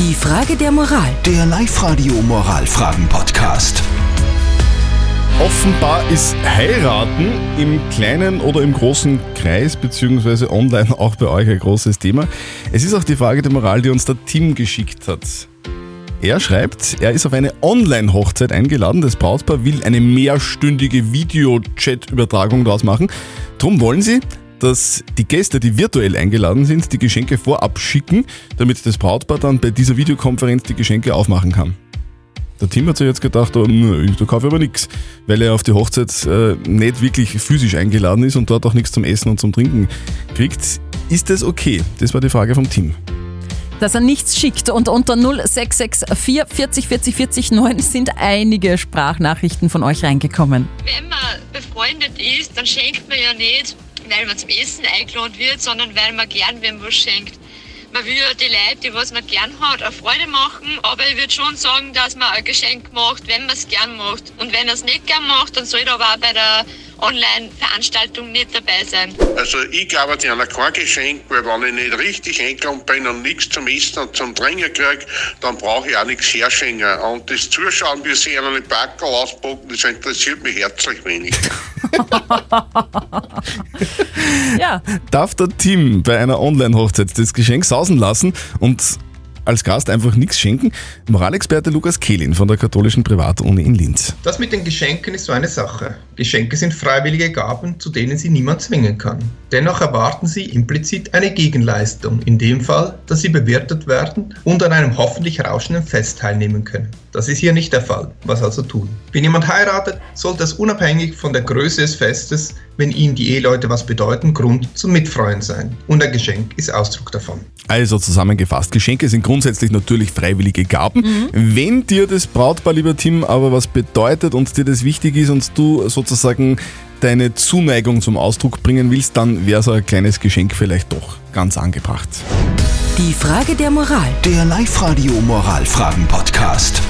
Die Frage der Moral. Der Live-Radio Moralfragen-Podcast. Offenbar ist Heiraten im kleinen oder im großen Kreis beziehungsweise online auch bei euch ein großes Thema. Es ist auch die Frage der Moral, die uns der Tim geschickt hat. Er schreibt, er ist auf eine Online-Hochzeit eingeladen. Das Brautpaar will eine mehrstündige Video-Chat-Übertragung daraus machen. Drum wollen sie, dass die Gäste, die virtuell eingeladen sind, die Geschenke vorab schicken, damit das Brautpaar dann bei dieser Videokonferenz die Geschenke aufmachen kann. Der Tim hat sich jetzt gedacht, oh, nö, da kaufe ich aber nichts, weil er auf die Hochzeit äh, nicht wirklich physisch eingeladen ist und dort auch nichts zum Essen und zum Trinken kriegt. Ist das okay? Das war die Frage vom Team. dass er nichts schickt. Und unter 0664 40 40 40 9 sind einige Sprachnachrichten von euch reingekommen. Wenn man befreundet ist, dann schenkt man ja nicht, weil man zum Essen eingeladen wird, sondern weil man gern wem was schenkt. Man will ja die Leute, die was man gern hat, eine Freude machen, aber ich würde schon sagen, dass man ein Geschenk macht, wenn man es gern macht. Und wenn er es nicht gern macht, dann soll er aber auch bei der Online-Veranstaltung nicht dabei sein. Also ich glaube dir an kein Geschenk, weil wenn ich nicht richtig eingeladen bin und nichts zum Essen und zum Trinken kriege, dann brauche ich auch nichts herschenken. Und das Zuschauen, wie sie einen Backel auspacken, das interessiert mich herzlich wenig. Ja, Darf der Tim bei einer Online-Hochzeit das Geschenk sausen lassen und als Gast einfach nichts schenken? Moralexperte Lukas Kehlin von der katholischen Privatuni in Linz. Das mit den Geschenken ist so eine Sache. Geschenke sind freiwillige Gaben, zu denen sie niemand zwingen kann. Dennoch erwarten sie implizit eine Gegenleistung, in dem Fall, dass sie bewirtet werden und an einem hoffentlich rauschenden Fest teilnehmen können. Das ist hier nicht der Fall. Was also tun? Wenn jemand heiratet, sollte es unabhängig von der Größe des Festes, wenn ihnen die Eheleute was bedeuten, Grund zum Mitfreuen sein. Und ein Geschenk ist Ausdruck davon. Also zusammengefasst, Geschenke sind grundsätzlich natürlich freiwillige Gaben. Wenn dir das Brautpaar, lieber Tim, aber was bedeutet und dir das wichtig ist und du sozusagen deine Zuneigung zum Ausdruck bringen willst, dann wäre so ein kleines Geschenk vielleicht doch ganz angebracht. Die Frage der Moral. Der Live-Radio Moralfragen-Podcast.